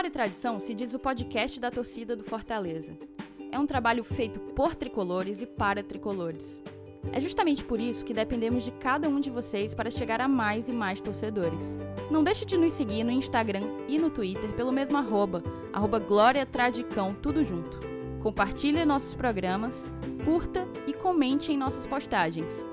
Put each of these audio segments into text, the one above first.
Glória e Tradição se diz o podcast da torcida do Fortaleza. É um trabalho feito por tricolores e para tricolores. É justamente por isso que dependemos de cada um de vocês para chegar a mais e mais torcedores. Não deixe de nos seguir no Instagram e no Twitter pelo mesmo arroba, arroba Glória Tradicão, tudo junto. Compartilhe nossos programas, curta e comente em nossas postagens.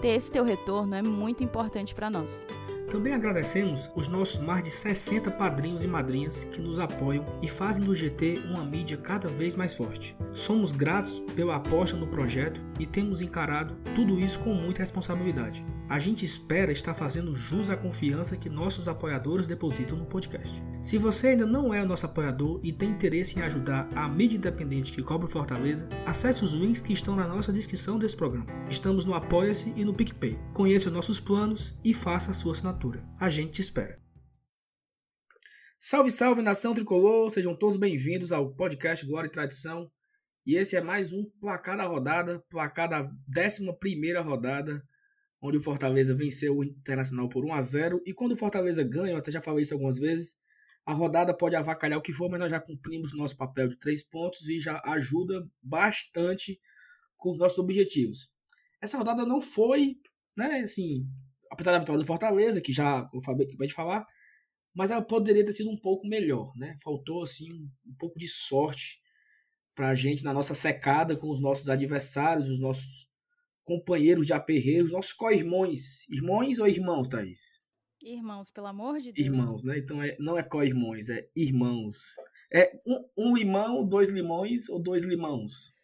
Ter esse teu retorno é muito importante para nós. Também agradecemos os nossos mais de 60 padrinhos e madrinhas que nos apoiam e fazem do GT uma mídia cada vez mais forte. Somos gratos pela aposta no projeto e temos encarado tudo isso com muita responsabilidade. A gente espera estar fazendo jus à confiança que nossos apoiadores depositam no podcast. Se você ainda não é nosso apoiador e tem interesse em ajudar a mídia independente que cobre Fortaleza, acesse os links que estão na nossa descrição desse programa. Estamos no Apoia-se e no PicPay. Conheça os nossos planos e faça a sua assinatura. A gente te espera. Salve, salve nação tricolor! Sejam todos bem-vindos ao podcast Glória e Tradição. E esse é mais um placar da rodada, placar da 11 rodada onde o Fortaleza venceu o Internacional por 1 a 0 E quando o Fortaleza ganha, eu até já falei isso algumas vezes, a rodada pode avacalhar o que for, mas nós já cumprimos nosso papel de três pontos e já ajuda bastante com os nossos objetivos. Essa rodada não foi, né, assim, apesar da vitória do Fortaleza, que já o Fabio acabou de falar, mas ela poderia ter sido um pouco melhor, né? Faltou assim um pouco de sorte para a gente na nossa secada com os nossos adversários, os nossos companheiros de aperreio, os nossos co-irmãos. Irmãos ou irmãos, Thaís? Irmãos, pelo amor de Deus. Irmãos, né? Então é, não é co-irmãos, é irmãos. É um, um, limão, dois limões ou dois limãos?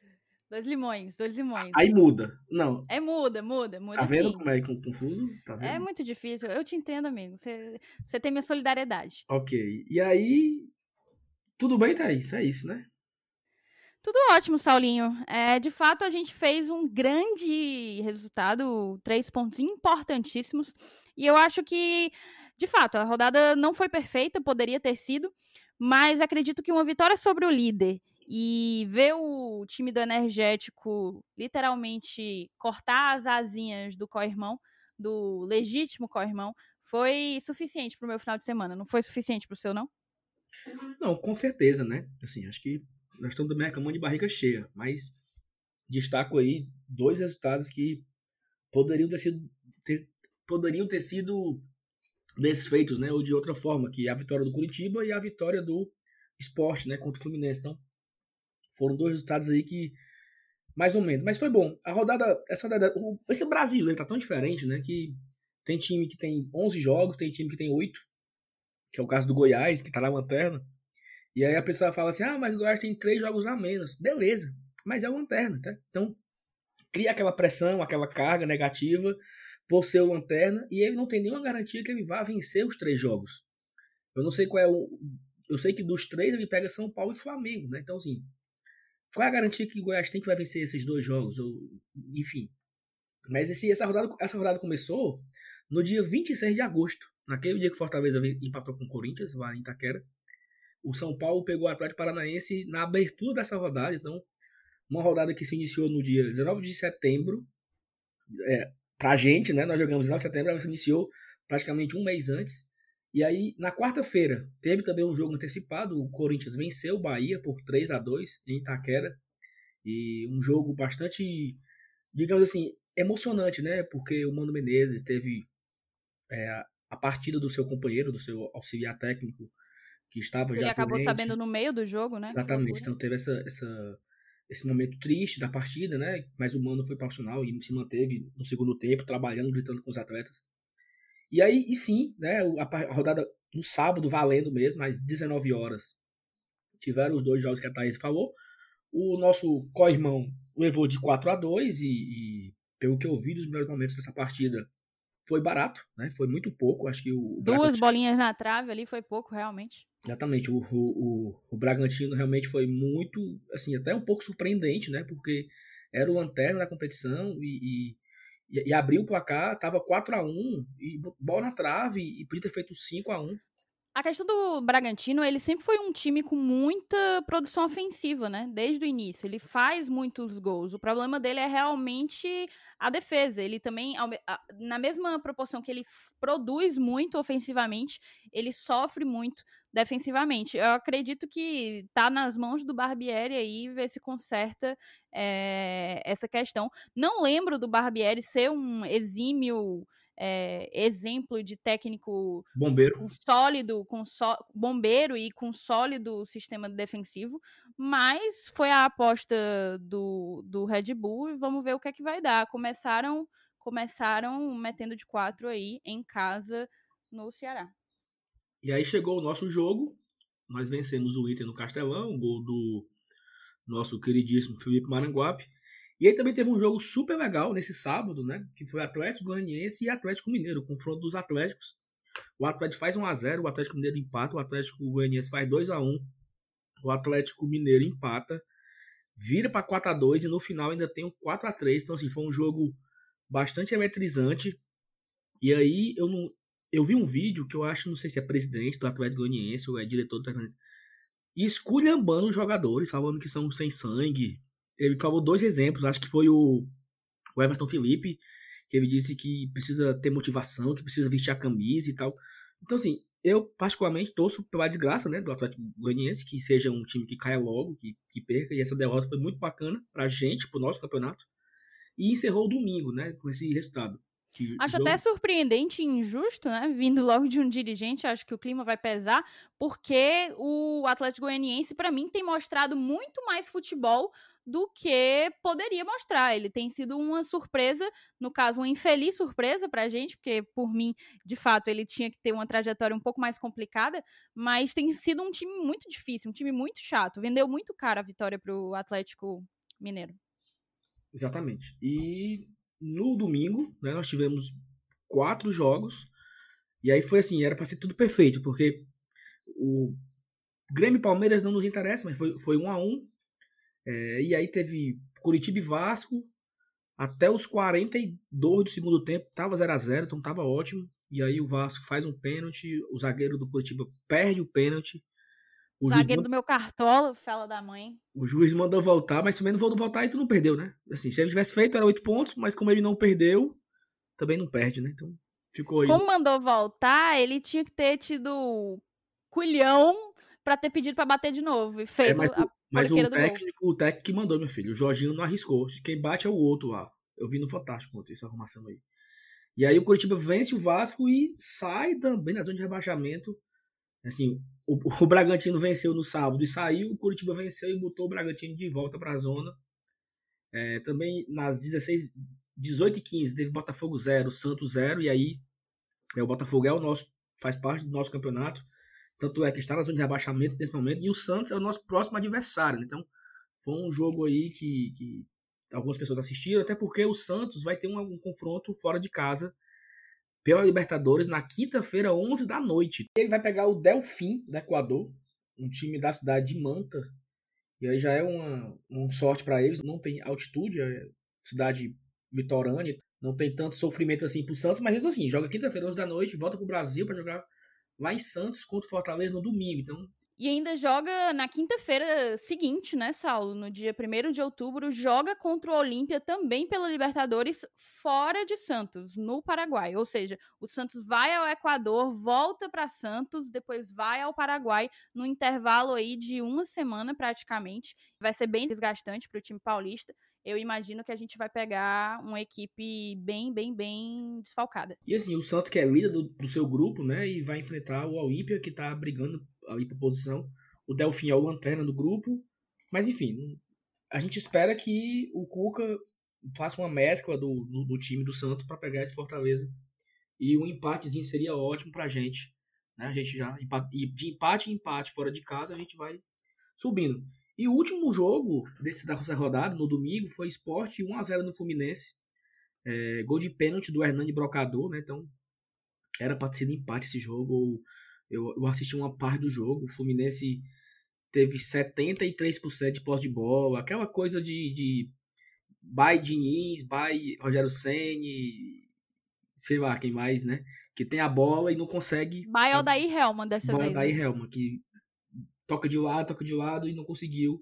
Dois limões, dois limões. Aí muda. Não. É muda, muda, muda. Tá vendo sim. como é confuso? Tá é muito difícil. Eu te entendo, amigo. Você, você tem minha solidariedade. Ok. E aí. Tudo bem, Thaís? É isso, né? Tudo ótimo, Saulinho. É, de fato, a gente fez um grande resultado, três pontos importantíssimos. E eu acho que, de fato, a rodada não foi perfeita, poderia ter sido, mas acredito que uma vitória sobre o líder e ver o time do Energético literalmente cortar as asinhas do co-irmão, do legítimo co-irmão, foi suficiente para o meu final de semana. Não foi suficiente para o seu, não? Não, com certeza, né? Assim, acho que nós estamos também acabando de barriga cheia, mas destaco aí dois resultados que poderiam ter sido ter, poderiam ter sido desfeitos, né, ou de outra forma, que é a vitória do Curitiba e a vitória do Esporte, né, contra o Fluminense. Então, foram dois resultados aí que mais ou menos, mas foi bom. A rodada, essa rodada, esse Brasil, ele tá tão diferente, né, que tem time que tem 11 jogos, tem time que tem 8, que é o caso do Goiás, que tá na lanterna. E aí a pessoa fala assim: ah, mas o Goiás tem três jogos a menos. Beleza, mas é o lanterna, tá? Então cria aquela pressão, aquela carga negativa por ser o lanterna e ele não tem nenhuma garantia que ele vá vencer os três jogos. Eu não sei qual é o. Eu sei que dos três ele pega São Paulo e Flamengo, né? Então, assim, qual é a garantia que o Goiás tem que vai vencer esses dois jogos? Ou, enfim. Mas esse, essa, rodada, essa rodada começou no dia 26 de agosto, naquele dia que o Fortaleza empatou com o Corinthians, lá em Itaquera. O São Paulo pegou o Atlético Paranaense na abertura dessa rodada, então uma rodada que se iniciou no dia 19 de setembro. É, pra gente, né? Nós jogamos 19 de setembro, ela se iniciou praticamente um mês antes. E aí, na quarta-feira, teve também um jogo antecipado. O Corinthians venceu o Bahia por 3 a 2 em Itaquera. E um jogo bastante, digamos assim, emocionante, né? Porque o Mano Menezes teve é, a partida do seu companheiro, do seu auxiliar técnico, que estava Ele já. Ele acabou doente. sabendo no meio do jogo, né? Exatamente. Então teve essa, essa, esse momento triste da partida, né? Mas o Mano foi profissional e se manteve no segundo tempo, trabalhando, gritando com os atletas. E aí, e sim, né? A rodada no sábado, valendo mesmo, às 19 horas. Tiveram os dois jogos que a Thaís falou. O nosso co-irmão levou de 4 a 2 e, e, pelo que eu vi dos melhores momentos dessa partida, foi barato, né? Foi muito pouco. Acho que o. Duas bolinhas na trave ali foi pouco, realmente. Exatamente. O, o, o, Bragantino realmente foi muito, assim, até um pouco surpreendente, né? Porque era o lanterna da competição e, e, e abriu o placar, tava 4 a 1 e bola na trave e podia ter feito 5 a 1 A questão do Bragantino, ele sempre foi um time com muita produção ofensiva, né? Desde o início. Ele faz muitos gols. O problema dele é realmente a defesa. Ele também, na mesma proporção que ele produz muito ofensivamente, ele sofre muito defensivamente. Eu acredito que tá nas mãos do Barbieri aí ver se conserta é, essa questão. Não lembro do Barbieri ser um exímio é, exemplo de técnico bombeiro com sólido, com só, bombeiro e com sólido sistema defensivo, mas foi a aposta do, do Red Bull e vamos ver o que é que vai dar. Começaram começaram metendo de quatro aí em casa no Ceará. E aí chegou o nosso jogo, nós vencemos o Inter no Castelão, um gol do nosso queridíssimo Felipe Maranguape. E aí também teve um jogo super legal nesse sábado, né? Que foi Atlético Goianiense e Atlético Mineiro, o confronto dos Atléticos. O Atlético faz 1x0, o Atlético Mineiro empata, o Atlético Goianiense faz 2x1, o Atlético Mineiro empata, vira para 4x2 e no final ainda tem o 4x3. Então, assim, foi um jogo bastante eletrizante. E aí eu não. Eu vi um vídeo que eu acho, não sei se é presidente do Atlético Goianiense ou é diretor do Atlético Goianiense, esculhambando os jogadores, falando que são sem sangue, ele falou dois exemplos, acho que foi o, o Everton Felipe, que ele disse que precisa ter motivação, que precisa vestir a camisa e tal. Então, assim, eu particularmente torço pela desgraça né, do Atlético Goianiense, que seja um time que caia logo, que, que perca, e essa derrota foi muito bacana pra gente, pro nosso campeonato. E encerrou o domingo, né, com esse resultado. Acho até surpreendente e injusto, né? Vindo logo de um dirigente, acho que o clima vai pesar, porque o Atlético Goianiense, para mim, tem mostrado muito mais futebol do que poderia mostrar. Ele tem sido uma surpresa, no caso, uma infeliz surpresa para a gente, porque por mim, de fato, ele tinha que ter uma trajetória um pouco mais complicada, mas tem sido um time muito difícil, um time muito chato. Vendeu muito caro a vitória para o Atlético Mineiro. Exatamente. E no domingo, né, nós tivemos quatro jogos, e aí foi assim, era para ser tudo perfeito, porque o Grêmio Palmeiras não nos interessa, mas foi, foi um a um é, e aí teve Curitiba e Vasco. Até os 42 do segundo tempo, tava 0 a 0 então tava ótimo. E aí o Vasco faz um pênalti, o zagueiro do Curitiba perde o pênalti. O zagueiro do meu cartola, fala da mãe. O juiz mandou voltar, mas também não vou voltar e tu não perdeu, né? Assim, se ele tivesse feito, era 8 pontos, mas como ele não perdeu, também não perde, né? Então ficou aí. Como mandou voltar, ele tinha que ter tido culhão para ter pedido para bater de novo. E é, feito é, mas, a mas o técnico, o técnico que mandou, meu filho. O Jorginho não arriscou. Quem bate é o outro lá. Eu vi no Fantástico ontem essa arrumação aí. E aí o Curitiba vence o Vasco e sai também na zona de rebaixamento. Assim, o, o Bragantino venceu no sábado e saiu. O Curitiba venceu e botou o Bragantino de volta para a zona. É, também nas 16, 18 e 15 teve Botafogo 0, Santos 0. E aí é, o Botafogo é o nosso, faz parte do nosso campeonato. Tanto é que está na zona de rebaixamento nesse momento. E o Santos é o nosso próximo adversário. Então, foi um jogo aí que, que algumas pessoas assistiram, até porque o Santos vai ter um, um confronto fora de casa pela Libertadores na quinta-feira, 11 da noite. Ele vai pegar o Delfim do Equador, um time da cidade de Manta. E aí já é uma, uma sorte para eles. Não tem altitude, é cidade litorânea, não tem tanto sofrimento assim pro Santos, mas mesmo assim, joga quinta-feira, 11 da noite, volta pro Brasil para jogar lá em Santos contra o Fortaleza no domingo. Então, e ainda joga na quinta-feira seguinte, né, Saulo? No dia 1 de outubro, joga contra o Olímpia também pela Libertadores, fora de Santos, no Paraguai. Ou seja, o Santos vai ao Equador, volta para Santos, depois vai ao Paraguai, no intervalo aí de uma semana praticamente. Vai ser bem desgastante para o time paulista eu imagino que a gente vai pegar uma equipe bem, bem, bem desfalcada. E assim, o Santos que é líder do, do seu grupo, né, e vai enfrentar o Olímpia que tá brigando ali por posição. O Delfim é o lanterna do grupo. Mas enfim, a gente espera que o Cuca faça uma mescla do, do, do time do Santos para pegar esse Fortaleza. E um empatezinho seria ótimo pra gente. Né? A gente já de empate em empate fora de casa a gente vai subindo. E o último jogo desse da rodada, no domingo, foi Sport 1x0 no Fluminense. É, gol de pênalti do Hernani Brocador, né? Então, era para ter sido empate esse jogo. Eu, eu assisti uma parte do jogo. O Fluminense teve 73% de posse de bola. Aquela coisa de, de by Diniz, by Rogério Senni, sei lá, quem mais, né? Que tem a bola e não consegue. Maior daí Helman dessa vez. daí né? Helman, que toca de lado, toca de lado e não conseguiu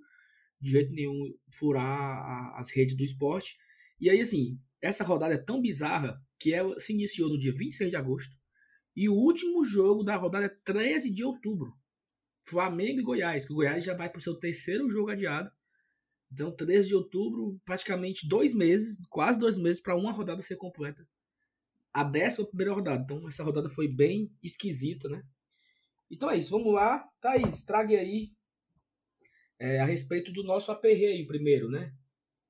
de jeito nenhum furar a- as redes do esporte. E aí, assim, essa rodada é tão bizarra que ela se iniciou no dia 26 de agosto e o último jogo da rodada é 13 de outubro. Flamengo e Goiás, que o Goiás já vai para o seu terceiro jogo adiado. Então, 13 de outubro, praticamente dois meses, quase dois meses para uma rodada ser completa. A décima primeira rodada. Então, essa rodada foi bem esquisita, né? Então é isso, vamos lá. Thaís, trague aí é, a respeito do nosso aperreio primeiro, né?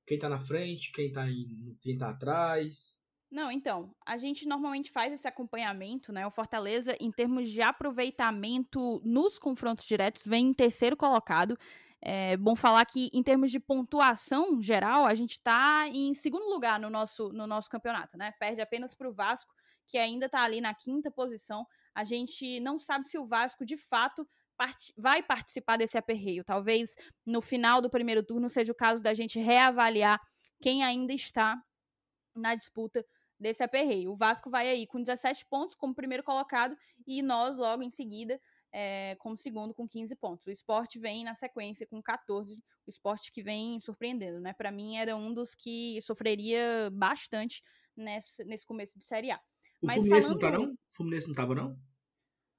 Quem tá na frente, quem tá, em, quem tá atrás. Não, então, a gente normalmente faz esse acompanhamento, né? O Fortaleza, em termos de aproveitamento nos confrontos diretos, vem em terceiro colocado. É bom falar que, em termos de pontuação geral, a gente está em segundo lugar no nosso, no nosso campeonato, né? Perde apenas para o Vasco, que ainda está ali na quinta posição. A gente não sabe se o Vasco, de fato, part- vai participar desse aperreio. Talvez no final do primeiro turno seja o caso da gente reavaliar quem ainda está na disputa desse aperreio. O Vasco vai aí com 17 pontos como primeiro colocado e nós logo em seguida é, como segundo com 15 pontos. O esporte vem na sequência com 14, o esporte que vem surpreendendo, né? Para mim era um dos que sofreria bastante nesse, nesse começo de Série A. O Mas Fluminense não tá, falando- não? O Fluminense não tava, não?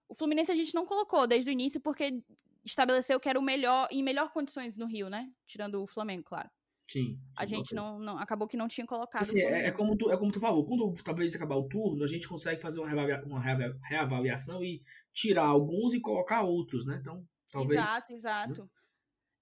O Fluminense a gente não colocou desde o início porque estabeleceu que era o melhor em melhor condições no Rio, né? Tirando o Flamengo, claro. Sim. A gente não, não acabou que não tinha colocado. Assim, é, é como tu, é como tu falou, quando talvez acabar o turno, a gente consegue fazer uma, reavalia- uma reavalia- reavaliação e tirar alguns e colocar outros, né? Então, talvez. Exato, exato.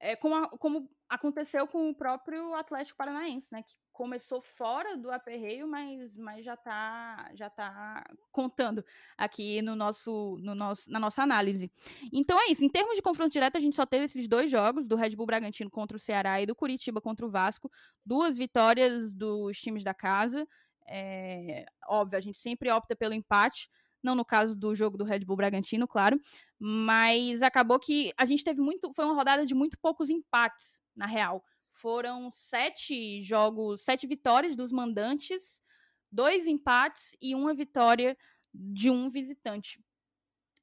É como, a- como aconteceu com o próprio Atlético Paranaense, né? Que começou fora do aperreio, mas, mas já tá já tá contando aqui no nosso, no nosso, na nossa análise. Então é isso. Em termos de confronto direto, a gente só teve esses dois jogos, do Red Bull Bragantino contra o Ceará e do Curitiba contra o Vasco. Duas vitórias dos times da casa. É, óbvio, a gente sempre opta pelo empate. Não no caso do jogo do Red Bull Bragantino, claro. Mas acabou que a gente teve muito. Foi uma rodada de muito poucos empates, na real. Foram sete jogos, sete vitórias dos mandantes, dois empates e uma vitória de um visitante.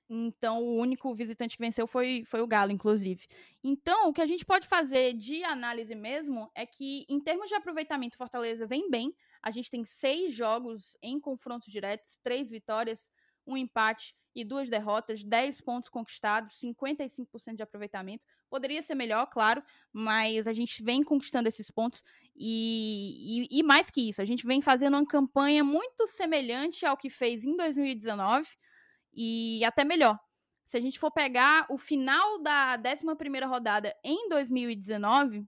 Então, o único visitante que venceu foi, foi o Galo, inclusive. Então, o que a gente pode fazer de análise mesmo é que, em termos de aproveitamento, Fortaleza vem bem. A gente tem seis jogos em confrontos diretos, três vitórias, um empate e duas derrotas, 10 pontos conquistados, 55% de aproveitamento. Poderia ser melhor, claro, mas a gente vem conquistando esses pontos e, e, e mais que isso, a gente vem fazendo uma campanha muito semelhante ao que fez em 2019 e até melhor. Se a gente for pegar o final da 11ª rodada em 2019,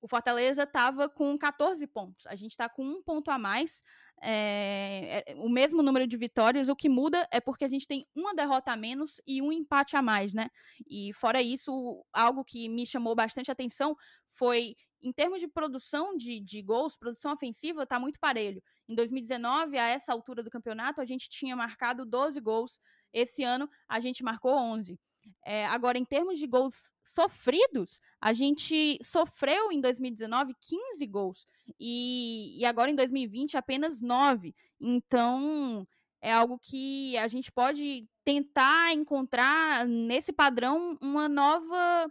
o Fortaleza estava com 14 pontos. A gente está com um ponto a mais, é, é, o mesmo número de vitórias. O que muda é porque a gente tem uma derrota a menos e um empate a mais, né? E fora isso, algo que me chamou bastante atenção foi, em termos de produção de, de gols, produção ofensiva, está muito parelho. Em 2019, a essa altura do campeonato, a gente tinha marcado 12 gols. Esse ano, a gente marcou 11. É, agora, em termos de gols sofridos, a gente sofreu em 2019 15 gols e, e agora em 2020 apenas 9. Então, é algo que a gente pode tentar encontrar nesse padrão uma nova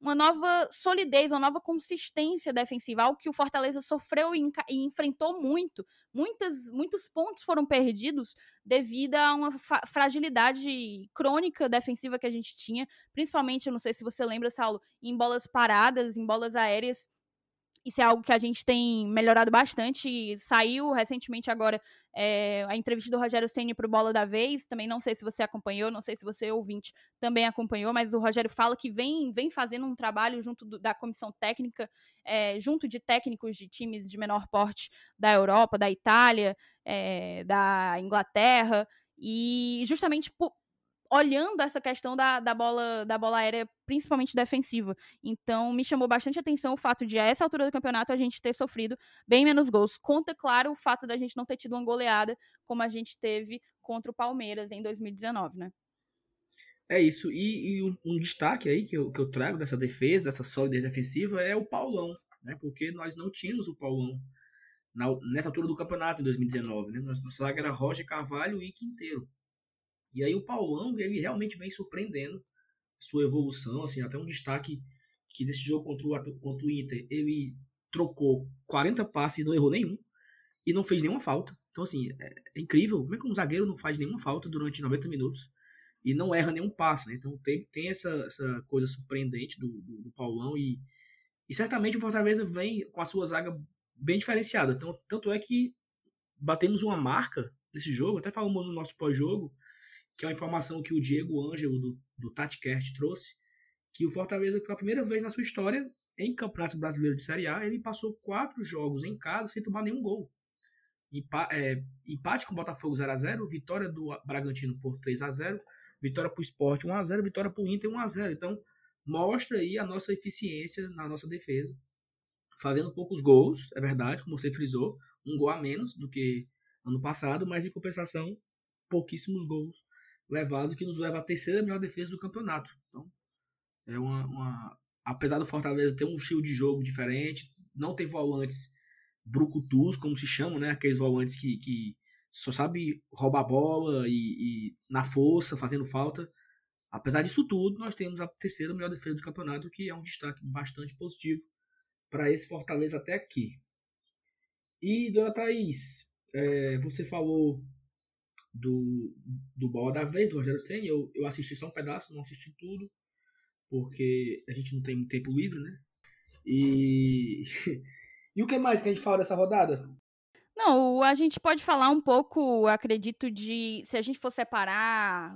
uma nova solidez, uma nova consistência defensiva, algo que o Fortaleza sofreu e, e enfrentou muito. Muitas, muitos pontos foram perdidos devido a uma fragilidade crônica defensiva que a gente tinha, principalmente, eu não sei se você lembra, Saulo, em bolas paradas, em bolas aéreas. Isso é algo que a gente tem melhorado bastante. Saiu recentemente agora é, a entrevista do Rogério Ceni para o Bola da Vez. Também não sei se você acompanhou, não sei se você ouvinte também acompanhou, mas o Rogério fala que vem, vem fazendo um trabalho junto do, da comissão técnica, é, junto de técnicos de times de menor porte da Europa, da Itália, é, da Inglaterra, e justamente por, olhando essa questão da, da, bola, da bola aérea, principalmente defensiva. Então, me chamou bastante atenção o fato de, a essa altura do campeonato, a gente ter sofrido bem menos gols. Conta, claro, o fato da gente não ter tido uma goleada como a gente teve contra o Palmeiras em 2019, né? É isso. E, e um, um, destaque aí que eu, que eu trago dessa defesa, dessa solidez defensiva, é o Paulão, né? Porque nós não tínhamos o Paulão na, nessa altura do campeonato em 2019. Né? Nossa zaga era Roger, Carvalho e Quinteiro. E aí o Paulão, ele realmente vem surpreendendo sua evolução, assim, até um destaque que nesse jogo contra o, contra o Inter, ele trocou 40 passes e não errou nenhum, e não fez nenhuma falta. Então, assim, é, é incrível. Como é que um zagueiro não faz nenhuma falta durante 90 minutos e não erra nenhum passe, né? Então, tem, tem essa, essa coisa surpreendente do, do, do Paulão e, e certamente o Fortaleza vem com a sua zaga bem diferenciada. Então, tanto é que batemos uma marca nesse jogo, até falamos no nosso pós-jogo, que é uma informação que o Diego Ângelo, do, do TatiCast, trouxe, que o Fortaleza, pela primeira vez na sua história, em Campeonato Brasileiro de Série A, ele passou quatro jogos em casa sem tomar nenhum gol. Empa é, empate com o Botafogo 0x0, vitória do Bragantino por 3x0, vitória para o Sport 1x0, vitória para o Inter 1x0. Então, mostra aí a nossa eficiência na nossa defesa. Fazendo poucos gols, é verdade, como você frisou, um gol a menos do que ano passado, mas em compensação, pouquíssimos gols levados, que nos leva à terceira melhor defesa do campeonato. Então, é uma, uma, apesar do Fortaleza ter um estilo de jogo diferente, não ter volantes brucutus, como se chamam, né? Aqueles volantes que, que só sabe roubar bola e, e, na força, fazendo falta. Apesar disso tudo, nós temos a terceira melhor defesa do campeonato, que é um destaque bastante positivo para esse Fortaleza até aqui. E, dona Thaís, é, você falou do, do Bola da Vez, do Rogério Senna. Eu, eu assisti só um pedaço, não assisti tudo, porque a gente não tem muito tempo livre, né? E, e o que mais que a gente fala dessa rodada? Não, a gente pode falar um pouco, acredito, de se a gente for separar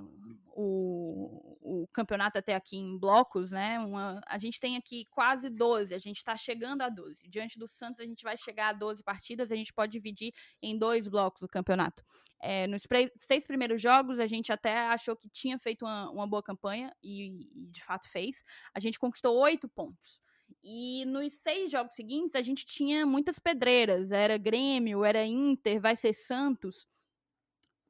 o, o campeonato até aqui em blocos, né? Uma, a gente tem aqui quase 12, a gente está chegando a 12. Diante do Santos, a gente vai chegar a 12 partidas, a gente pode dividir em dois blocos o campeonato. É, nos seis primeiros jogos, a gente até achou que tinha feito uma, uma boa campanha, e, e de fato fez. A gente conquistou oito pontos. E nos seis jogos seguintes, a gente tinha muitas pedreiras. Era Grêmio, era Inter, vai ser Santos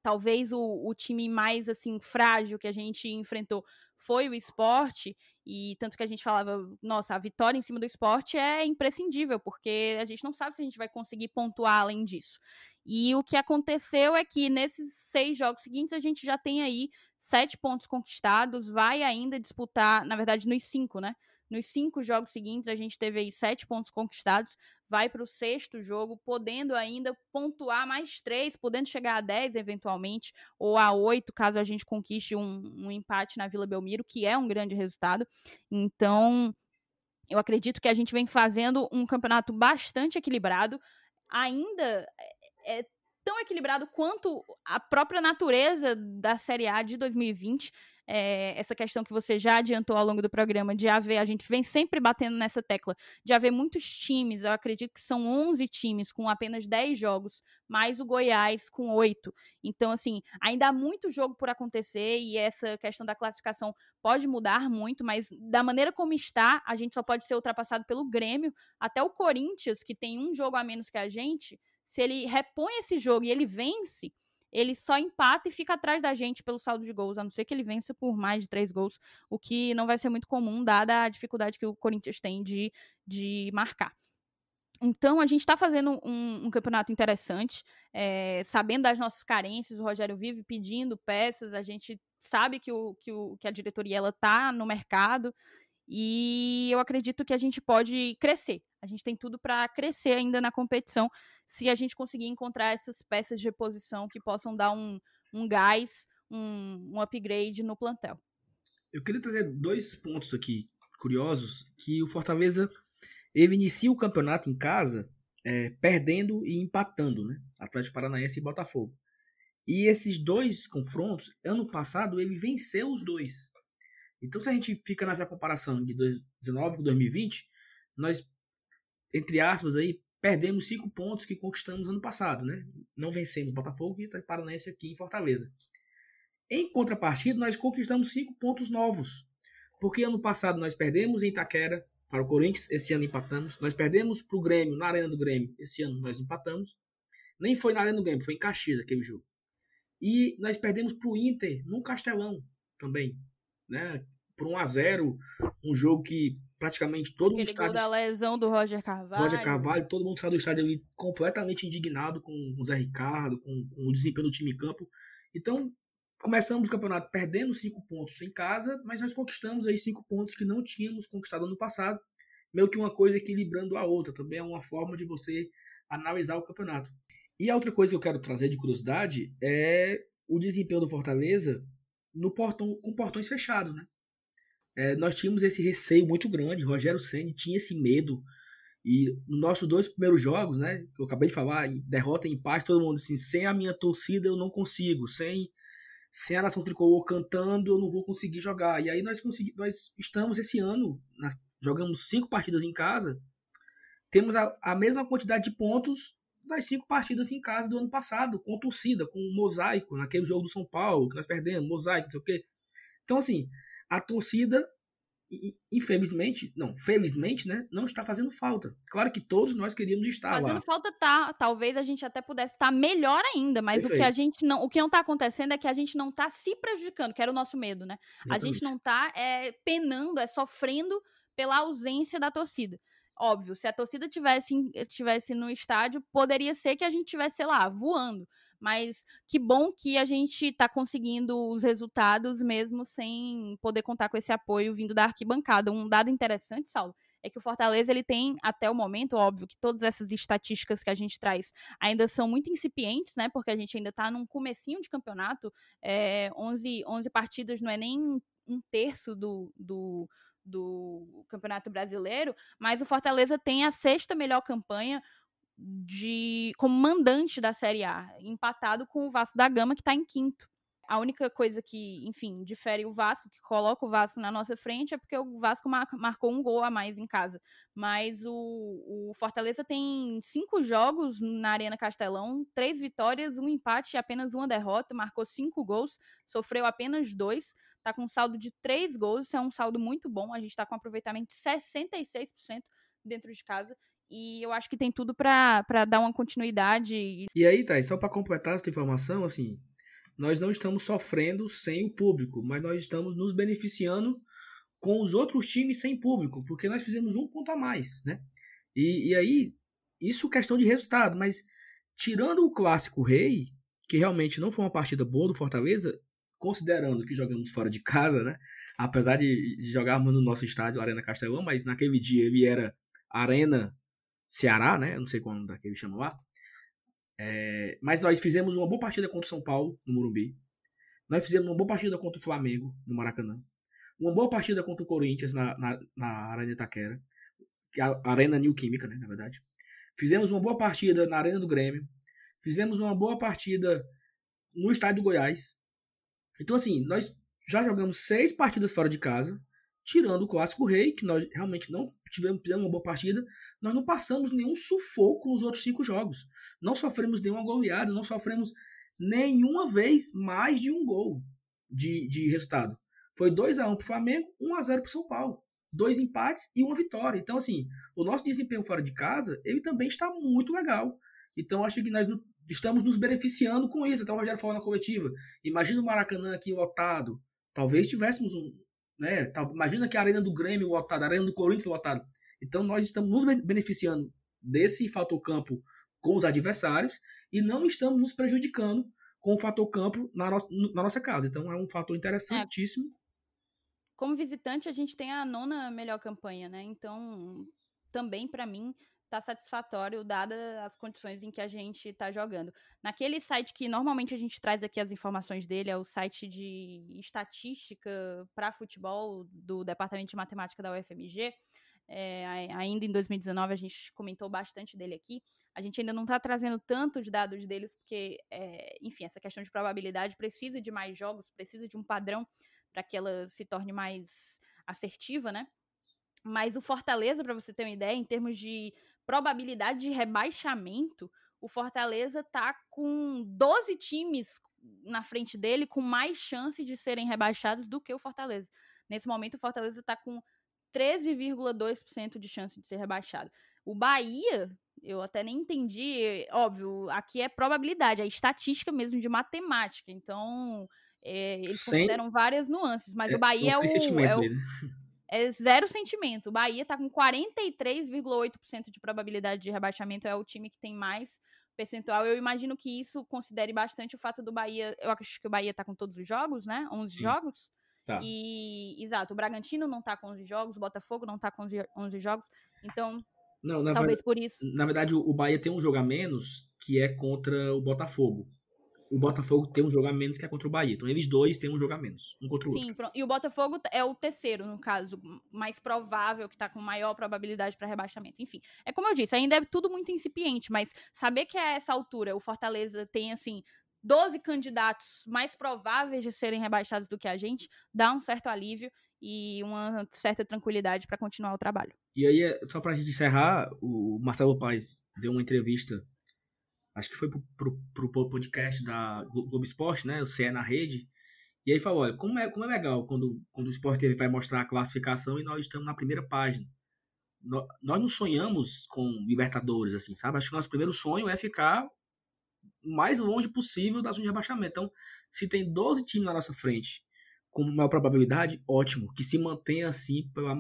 talvez o, o time mais assim frágil que a gente enfrentou foi o esporte, e tanto que a gente falava, nossa, a vitória em cima do esporte é imprescindível, porque a gente não sabe se a gente vai conseguir pontuar além disso. E o que aconteceu é que nesses seis jogos seguintes a gente já tem aí sete pontos conquistados, vai ainda disputar, na verdade, nos cinco, né? Nos cinco jogos seguintes, a gente teve aí sete pontos conquistados, vai para o sexto jogo, podendo ainda pontuar mais três, podendo chegar a dez eventualmente, ou a oito, caso a gente conquiste um, um empate na Vila Belmiro, que é um grande resultado. Então, eu acredito que a gente vem fazendo um campeonato bastante equilibrado, ainda é, é tão equilibrado quanto a própria natureza da Série A de 2020 é, essa questão que você já adiantou ao longo do programa de haver, a gente vem sempre batendo nessa tecla, de haver muitos times, eu acredito que são 11 times com apenas 10 jogos, mais o Goiás com 8. Então, assim, ainda há muito jogo por acontecer e essa questão da classificação pode mudar muito, mas da maneira como está, a gente só pode ser ultrapassado pelo Grêmio, até o Corinthians, que tem um jogo a menos que a gente, se ele repõe esse jogo e ele vence, ele só empata e fica atrás da gente pelo saldo de gols, a não ser que ele vença por mais de três gols, o que não vai ser muito comum, dada a dificuldade que o Corinthians tem de, de marcar. Então, a gente está fazendo um, um, campeonato interessante, é, sabendo das nossas carências, o Rogério vive pedindo peças, a gente sabe que, o, que, o, que a diretoria está no mercado, e eu acredito que a gente pode crescer. A gente tem tudo para crescer ainda na competição se a gente conseguir encontrar essas peças de reposição que possam dar um, um gás, um, um upgrade no plantel. Eu queria trazer dois pontos aqui curiosos, que o Fortaleza ele inicia o campeonato em casa é, perdendo e empatando, né? Atlético Paranaense e Botafogo. E esses dois confrontos, ano passado, ele venceu os dois. Então, se a gente fica nessa comparação de 2019 com 2020, nós, entre aspas, aí, perdemos cinco pontos que conquistamos ano passado, né? Não vencemos Botafogo e Paranaense aqui em Fortaleza. Em contrapartida, nós conquistamos cinco pontos novos. Porque ano passado nós perdemos em Itaquera para o Corinthians, esse ano empatamos. Nós perdemos para o Grêmio, na Arena do Grêmio, esse ano nós empatamos. Nem foi na Arena do Grêmio, foi em Caxias aquele jogo. E nós perdemos para o Inter, no Castelão também. Né? Por 1 a 0 um jogo que praticamente todo Aquele mundo estádio. da lesão do Roger Carvalho. Roger Carvalho, todo mundo saiu do estádio ali completamente indignado com o Zé Ricardo, com, com o desempenho do time em campo. Então, começamos o campeonato perdendo cinco pontos em casa, mas nós conquistamos aí cinco pontos que não tínhamos conquistado ano passado. Meio que uma coisa equilibrando a outra. Também é uma forma de você analisar o campeonato. E a outra coisa que eu quero trazer de curiosidade é o desempenho do Fortaleza no portão, com portões fechados, né? É, nós tínhamos esse receio muito grande. Rogério Senni tinha esse medo. E nos nossos dois primeiros jogos, né? Que eu acabei de falar, derrota e empate, todo mundo assim, sem a minha torcida eu não consigo, sem sem a nação tricolor cantando, eu não vou conseguir jogar. E aí nós, consegui, nós estamos esse ano, na, jogamos cinco partidas em casa, temos a, a, mesma quantidade de pontos das cinco partidas em casa do ano passado, com torcida, com mosaico, naquele jogo do São Paulo, que nós perdemos, mosaico, não sei o quê. Então, assim, a torcida infelizmente, não, felizmente, né, não está fazendo falta. Claro que todos nós queríamos estar fazendo lá. Fazendo falta tá, talvez a gente até pudesse estar melhor ainda, mas Perfeito. o que a gente não, o que não está acontecendo é que a gente não está se prejudicando, que era o nosso medo, né? Exatamente. A gente não está é, penando, é sofrendo pela ausência da torcida. Óbvio, se a torcida tivesse, tivesse no estádio, poderia ser que a gente tivesse, lá, voando. Mas que bom que a gente está conseguindo os resultados mesmo sem poder contar com esse apoio vindo da arquibancada. Um dado interessante, Saulo, é que o Fortaleza ele tem até o momento, óbvio, que todas essas estatísticas que a gente traz ainda são muito incipientes, né? Porque a gente ainda está num comecinho de campeonato, é, 11, 11 partidas não é nem um terço do, do, do Campeonato Brasileiro, mas o Fortaleza tem a sexta melhor campanha, de como mandante da Série A, empatado com o Vasco da Gama, que está em quinto. A única coisa que, enfim, difere o Vasco, que coloca o Vasco na nossa frente, é porque o Vasco mar marcou um gol a mais em casa. Mas o, o, Fortaleza tem cinco jogos na Arena Castelão, três vitórias, um empate e apenas uma derrota, marcou cinco gols, sofreu apenas dois, tá com um saldo de três gols, isso é um saldo muito bom, a gente está com aproveitamento de 66% dentro de casa. E eu acho que tem tudo para dar uma continuidade. E aí, Thais, só para completar essa informação, assim, nós não estamos sofrendo sem o público, mas nós estamos nos beneficiando com os outros times sem público, porque nós fizemos um ponto a mais, né? E, e aí, isso questão de resultado, mas tirando o clássico rei, que realmente não foi uma partida boa do Fortaleza, considerando que jogamos fora de casa, né? Apesar de, de jogarmos no nosso estádio, Arena Castelão, mas naquele dia ele era Arena Ceará, né? Eu não sei quando daquele chama lá. É, mas nós fizemos uma boa partida contra o São Paulo, no Morumbi. Nós fizemos uma boa partida contra o Flamengo, no Maracanã. Uma boa partida contra o Corinthians na, na, na Arena Itaquera. Que é a Arena New Química, né, na verdade. Fizemos uma boa partida na Arena do Grêmio. Fizemos uma boa partida no estádio do Goiás. Então, assim, nós já jogamos seis partidas fora de casa tirando o Clássico Rei, que nós realmente não tivemos, uma boa partida, nós não passamos nenhum sufoco nos outros cinco jogos. Não sofremos nenhuma goleada, não sofremos nenhuma vez mais de um gol de, de resultado. Foi 2 a 1 para o Flamengo, 1 a 0 para o São Paulo. Dois empates e uma vitória. Então, assim, o nosso desempenho fora de casa, ele também está muito legal. Então, acho que nós estamos nos beneficiando com isso. Até o Rogério falou na coletiva. Imagina o Maracanã aqui lotado. Talvez tivéssemos um, né? Imagina que a arena do Grêmio lotada, a arena do Corinthians lotada. Então nós estamos nos beneficiando desse fator campo com os adversários e não estamos nos prejudicando com o fator campo na, no, na nossa casa. Então é um fator interessantíssimo. É. Como visitante, a gente tem a nona melhor campanha, né? Então, também para mim, tá satisfatório, dadas as condições em que a gente está jogando. Naquele site que normalmente a gente traz aqui as informações dele, é o site de estatística para futebol do Departamento de Matemática da UFMG. É, ainda em 2019 a gente comentou bastante dele aqui. A gente ainda não está trazendo tanto de dados deles, porque, é, enfim, essa questão de probabilidade precisa de mais jogos, precisa de um padrão para que ela se torne mais assertiva, né? Mas o Fortaleza, para você ter uma ideia, em termos de probabilidade de rebaixamento, o Fortaleza tá com 12 times na frente dele com mais chance de serem rebaixados do que o Fortaleza. Nesse momento, o Fortaleza está com 13,2% de chance de ser rebaixado. O Bahia, eu até nem entendi, óbvio, aqui é probabilidade, é estatística mesmo de matemática. Então, é, eles Sem... consideram várias nuances, mas é, o Bahia é o, é o, é zero sentimento. O Bahia tá com 43,8% de probabilidade de rebaixamento, é o time que tem mais percentual. Eu imagino que isso considere bastante o fato do Bahia. Eu acho que o Bahia tá com todos os jogos, né? 11 Sim. jogos. Tá. E, exato, o Bragantino não tá com 11 jogos, o Botafogo não tá com 11 jogos. Então, não, talvez verdade, por isso. Na verdade, o Bahia tem um jogo a menos que é contra o Botafogo o Botafogo tem um jogo a menos que é contra o Bahia. Então eles dois têm um jogo a menos, um contra o Sim, outro. e o Botafogo é o terceiro, no caso, mais provável, que tá com maior probabilidade para rebaixamento. Enfim, é como eu disse, ainda é tudo muito incipiente, mas saber que a essa altura o Fortaleza tem, assim, 12 candidatos mais prováveis de serem rebaixados do que a gente, dá um certo alívio e uma certa tranquilidade para continuar o trabalho. E aí, só pra gente encerrar, o Marcelo Paes deu uma entrevista acho que foi pro, pro, pro podcast da Globo Esporte, né? O CE na rede. E aí falou, olha, como é, como é legal quando, quando o Sport TV vai mostrar a classificação e nós estamos na primeira página. Nós, nós não sonhamos com Libertadores, assim, sabe? Acho que o nosso primeiro sonho é ficar o mais longe possível da zona de rebaixamento. Então, se tem 12 times na nossa frente, com maior probabilidade, ótimo. Que se mantenha assim pela,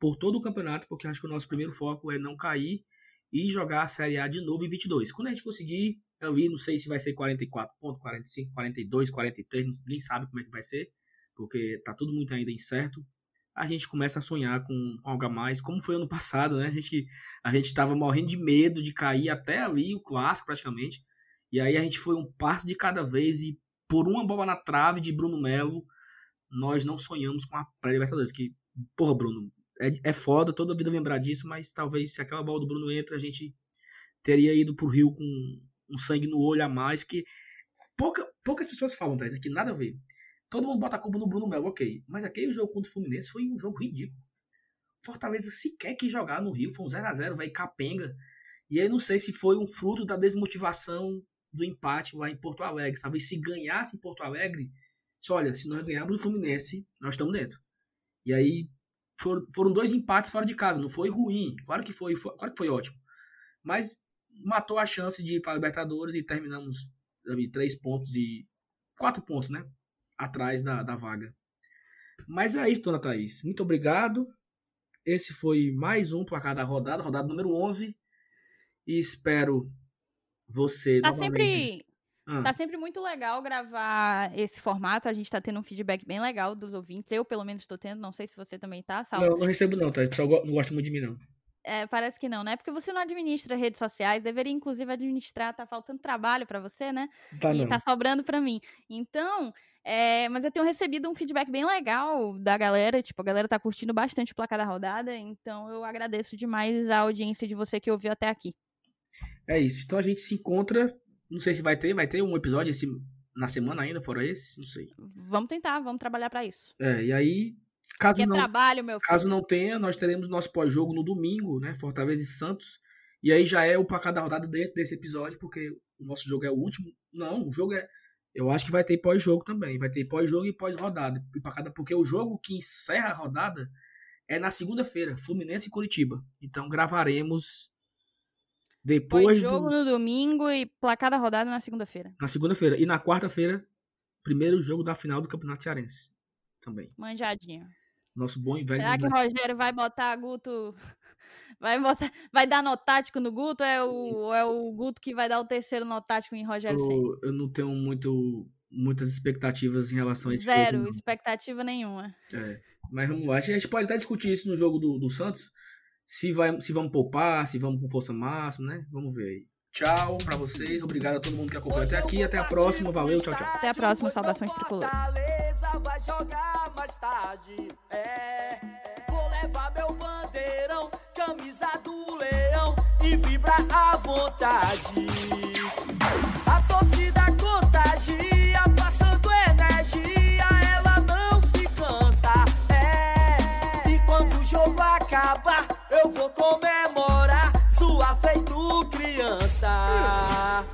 por todo o campeonato, porque acho que o nosso primeiro foco é não cair e jogar a Série A de novo em 22. Quando a gente conseguir ali, não sei se vai ser 44 pontos, 45, 42, 43, nem sabe como é que vai ser, porque tá tudo muito ainda incerto. A gente começa a sonhar com, com algo a mais, como foi ano passado, né? A gente a gente estava morrendo de medo de cair até ali o clássico praticamente. E aí a gente foi um passo de cada vez e por uma bola na trave de Bruno Melo, nós não sonhamos com a pré-Libertadores, que porra, Bruno, é, é foda toda a vida lembrar disso, mas talvez se aquela bola do Bruno entra, a gente teria ido pro Rio com um sangue no olho a mais, que pouca, poucas pessoas falam, tá? Isso aqui nada a ver. Todo mundo bota a culpa no Bruno Melo, ok. Mas aquele jogo contra o Fluminense foi um jogo ridículo. Fortaleza sequer quis jogar no Rio, foi um 0x0, vai capenga. E aí não sei se foi um fruto da desmotivação do empate lá em Porto Alegre, sabe? Se ganhasse em Porto Alegre, se olha, se nós ganharmos o Fluminense, nós estamos dentro. E aí foram, foram dois empates fora de casa, não foi ruim. Claro que foi, foi, claro que foi ótimo. Mas matou a chance de ir para a Libertadores e terminamos ali, três pontos e. quatro pontos, né? Atrás da, da vaga. Mas é isso, dona Thaís. Muito obrigado. Esse foi mais um para cada rodada, rodada número 11. E espero você tá novamente... sempre ah. Tá sempre muito legal gravar esse formato. A gente tá tendo um feedback bem legal dos ouvintes. Eu, pelo menos, tô tendo. Não sei se você também tá, Sal. Não, não recebo não, tá? Só não gosta muito de mim, não. É, parece que não, né? Porque você não administra redes sociais, deveria inclusive administrar, tá faltando trabalho para você, né? Tá, e não. tá sobrando para mim. Então, é, mas eu tenho recebido um feedback bem legal da galera, tipo, a galera tá curtindo bastante o placar da rodada, então eu agradeço demais a audiência de você que ouviu até aqui. É isso. Então a gente se encontra não sei se vai ter, vai ter um episódio esse, na semana ainda, fora esse, não sei. Vamos tentar, vamos trabalhar para isso. É, e aí, caso que não, trabalho, meu filho. caso não tenha, nós teremos nosso pós-jogo no domingo, né, Fortaleza e Santos. E aí já é o placar da rodada dentro desse episódio, porque o nosso jogo é o último. Não, o jogo é eu acho que vai ter pós-jogo também. Vai ter pós-jogo e pós-rodada. Porque o jogo que encerra a rodada é na segunda-feira, Fluminense e Curitiba. Então gravaremos depois jogo do... no domingo e placar da rodada na segunda-feira. Na segunda-feira. E na quarta-feira, primeiro jogo da final do Campeonato Cearense. Também. Manjadinho. Nosso bom e velho. Será que o Rogério vai botar Guto. Vai, botar... vai dar notático no Guto? É o... é o Guto que vai dar o terceiro notático em Rogério eu, eu não tenho muito, muitas expectativas em relação a esse Zero, jogo. Expectativa nenhuma. É. Mas vamos lá. A gente pode até discutir isso no jogo do, do Santos se, vai, se vamos poupar, se vamos com força máxima, né? Vamos ver aí. Tchau pra vocês, obrigado a todo mundo que acompanhou até aqui. Até a próxima, valeu, tchau, tchau. Até a próxima, saudações tricolor. vai jogar mais tarde, é. Vou levar meu bandeirão, camisa do leão e vibra à vontade. Comemorar sua feito criança.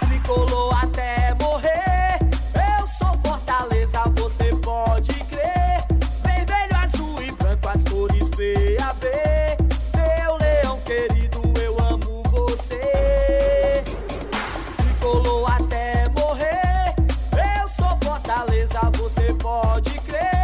Tricolou até morrer, eu sou Fortaleza, você pode crer. Vermelho, azul e branco, as cores VAB. Meu leão querido, eu amo você. Tricolou até morrer, eu sou Fortaleza, você pode crer.